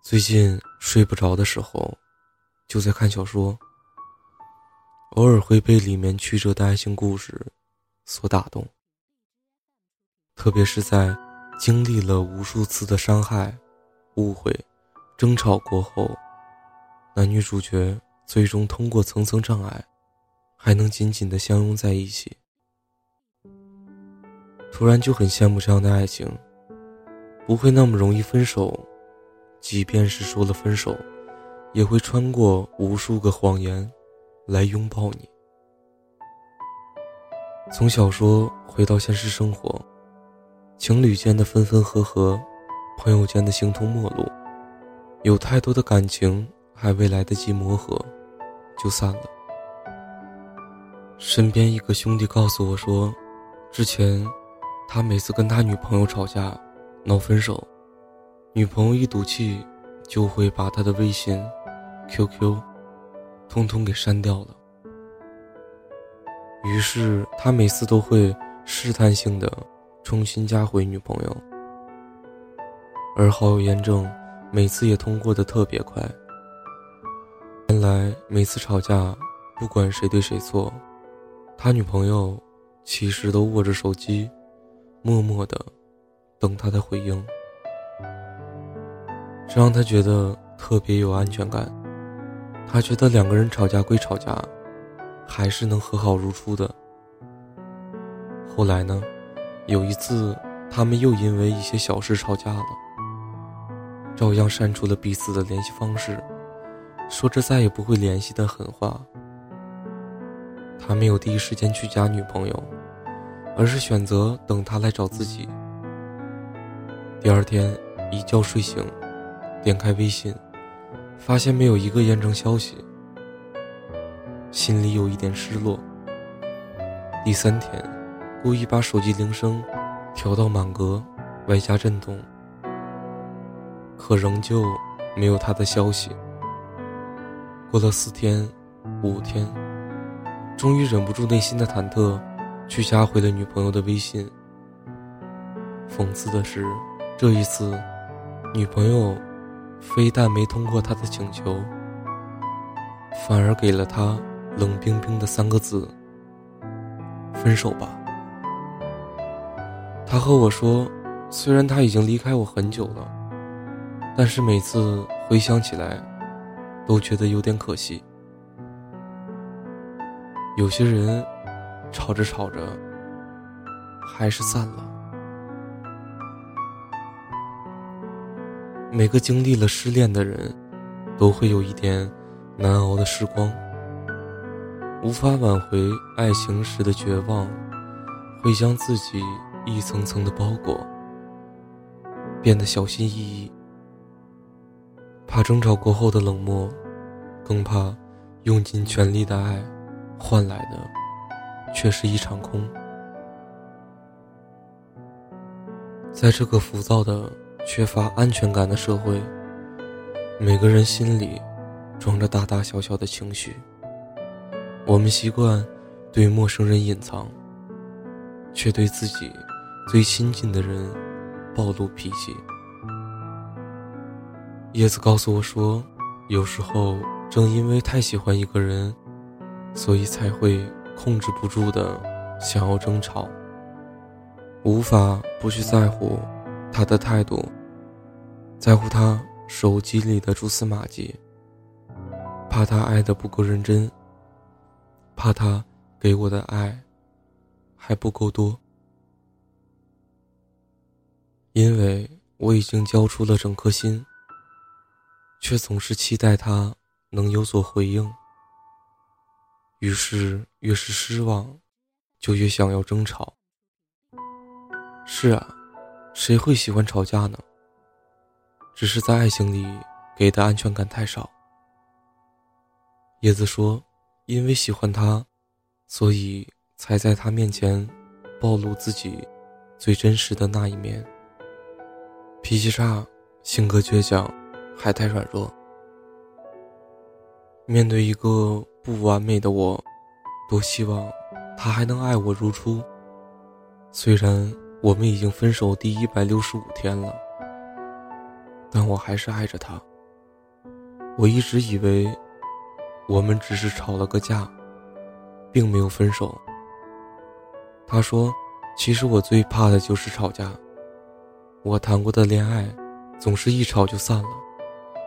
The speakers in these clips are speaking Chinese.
最近睡不着的时候，就在看小说，偶尔会被里面曲折的爱情故事所打动。特别是在经历了无数次的伤害、误会、争吵过后，男女主角最终通过层层障碍，还能紧紧的相拥在一起。突然就很羡慕这样的爱情，不会那么容易分手，即便是说了分手，也会穿过无数个谎言，来拥抱你。从小说回到现实生活，情侣间的分分合合，朋友间的形同陌路，有太多的感情还未来得及磨合，就散了。身边一个兄弟告诉我说，之前。他每次跟他女朋友吵架、闹分手，女朋友一赌气就会把他的微信、QQ，通通给删掉了。于是他每次都会试探性的重新加回女朋友，而好友验证每次也通过的特别快。原来每次吵架，不管谁对谁错，他女朋友其实都握着手机。默默的等他的回应，这让他觉得特别有安全感。他觉得两个人吵架归吵架，还是能和好如初的。后来呢，有一次他们又因为一些小事吵架了，照样删除了彼此的联系方式，说着再也不会联系的狠话。他没有第一时间去加女朋友。而是选择等他来找自己。第二天一觉睡醒，点开微信，发现没有一个验证消息，心里有一点失落。第三天，故意把手机铃声调到满格，外加震动，可仍旧没有他的消息。过了四天、五天，终于忍不住内心的忐忑。去加回了女朋友的微信。讽刺的是，这一次，女朋友非但没通过他的请求，反而给了他冷冰冰的三个字：“分手吧。”他和我说，虽然他已经离开我很久了，但是每次回想起来，都觉得有点可惜。有些人。吵着吵着，还是散了。每个经历了失恋的人，都会有一点难熬的时光。无法挽回爱情时的绝望，会将自己一层层的包裹，变得小心翼翼，怕争吵过后的冷漠，更怕用尽全力的爱换来的。却是一场空。在这个浮躁的、缺乏安全感的社会，每个人心里装着大大小小的情绪。我们习惯对陌生人隐藏，却对自己最亲近的人暴露脾气。叶子告诉我说，有时候正因为太喜欢一个人，所以才会。控制不住的想要争吵，无法不去在乎他的态度，在乎他手机里的蛛丝马迹，怕他爱的不够认真，怕他给我的爱还不够多，因为我已经交出了整颗心，却总是期待他能有所回应。于是，越是失望，就越想要争吵。是啊，谁会喜欢吵架呢？只是在爱情里给的安全感太少。叶子说：“因为喜欢他，所以才在他面前暴露自己最真实的那一面。脾气差，性格倔强，还太软弱。面对一个……”不完美的我，多希望他还能爱我如初。虽然我们已经分手第一百六十五天了，但我还是爱着他。我一直以为，我们只是吵了个架，并没有分手。他说：“其实我最怕的就是吵架。我谈过的恋爱，总是一吵就散了。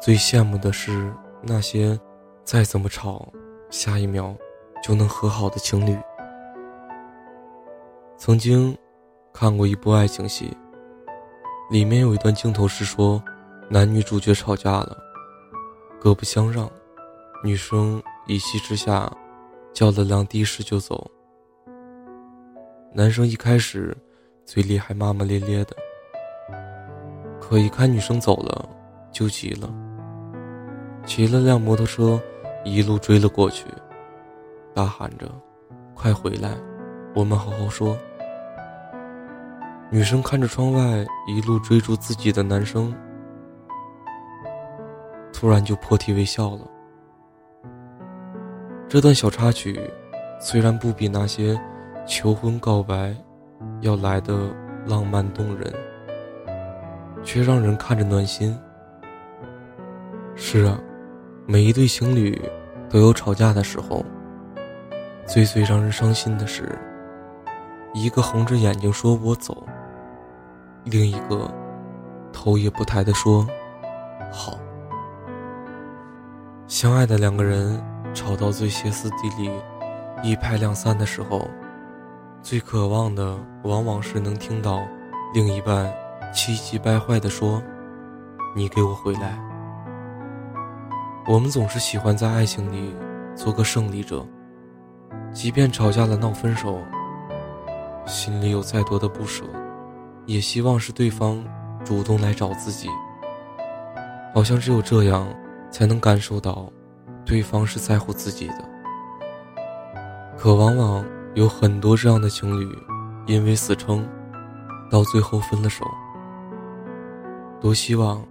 最羡慕的是那些，再怎么吵，下一秒就能和好的情侣。”曾经看过一部爱情戏，里面有一段镜头是说，男女主角吵架了。各不相让，女生一气之下叫了辆的士就走。男生一开始嘴里还骂骂咧咧的，可一看女生走了就急了，骑了辆摩托车一路追了过去，大喊着：“快回来，我们好好说。”女生看着窗外一路追逐自己的男生。突然就破涕为笑了。这段小插曲，虽然不比那些求婚告白要来的浪漫动人，却让人看着暖心。是啊，每一对情侣都有吵架的时候。最最让人伤心的是，一个红着眼睛说我走，另一个头也不抬的说好。相爱的两个人吵到最歇斯底里、一拍两散的时候，最渴望的往往是能听到另一半气急败坏地说：“你给我回来。”我们总是喜欢在爱情里做个胜利者，即便吵架了闹分手，心里有再多的不舍，也希望是对方主动来找自己。好像只有这样。才能感受到，对方是在乎自己的。可往往有很多这样的情侣，因为死撑，到最后分了手。多希望，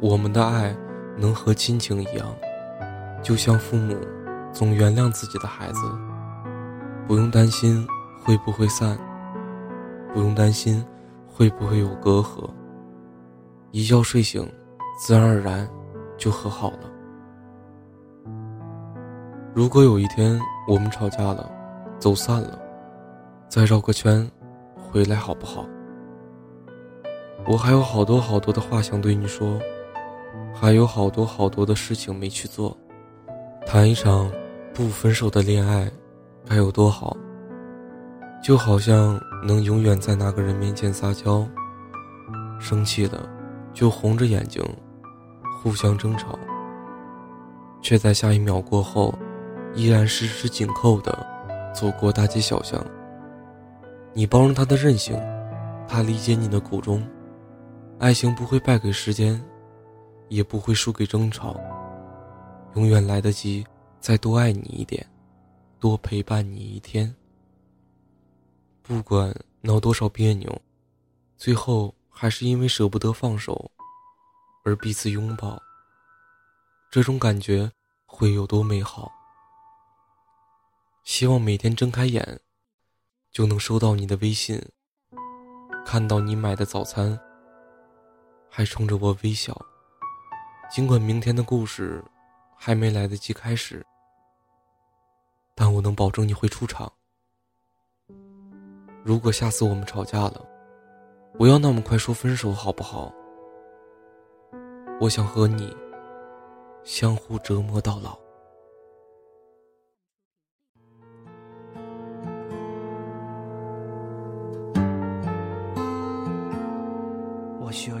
我们的爱能和亲情一样，就像父母总原谅自己的孩子，不用担心会不会散，不用担心会不会有隔阂。一觉睡醒，自然而然。就和好了。如果有一天我们吵架了，走散了，再绕个圈，回来好不好？我还有好多好多的话想对你说，还有好多好多的事情没去做。谈一场不分手的恋爱，该有多好？就好像能永远在那个人面前撒娇，生气了就红着眼睛。互相争吵，却在下一秒过后，依然十指紧扣的走过大街小巷。你包容他的任性，他理解你的苦衷。爱情不会败给时间，也不会输给争吵，永远来得及再多爱你一点，多陪伴你一天。不管闹多少别扭，最后还是因为舍不得放手。而彼此拥抱，这种感觉会有多美好？希望每天睁开眼，就能收到你的微信，看到你买的早餐，还冲着我微笑。尽管明天的故事还没来得及开始，但我能保证你会出场。如果下次我们吵架了，不要那么快说分手，好不好？我想和你相互折磨到老。我需要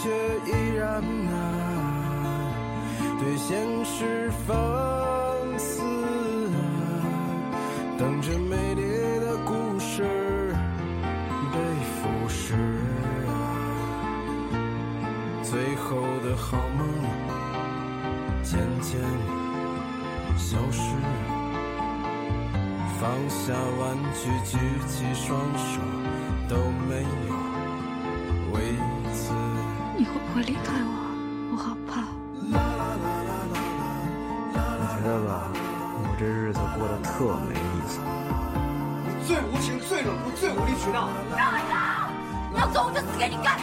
却依然啊，对现实放肆啊，等着美丽的故事被腐蚀啊，最后的好梦渐渐消失，放下玩具，举起双手都没有为此。你会不会离开我？我好怕。我觉得吧，我这日子过得特没意思。最无情、最冷酷、最无理取闹。你要走我就死给你看。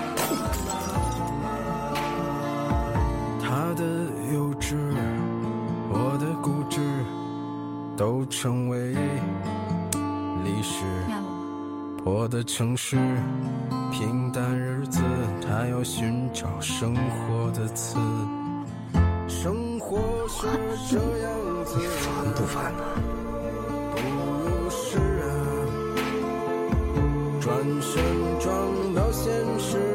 他的幼稚，我的固执，都成为吗？破的城市，平淡日子，他要寻找生活的刺。生活是这样子，你烦不烦呢？不是啊，转身撞到现实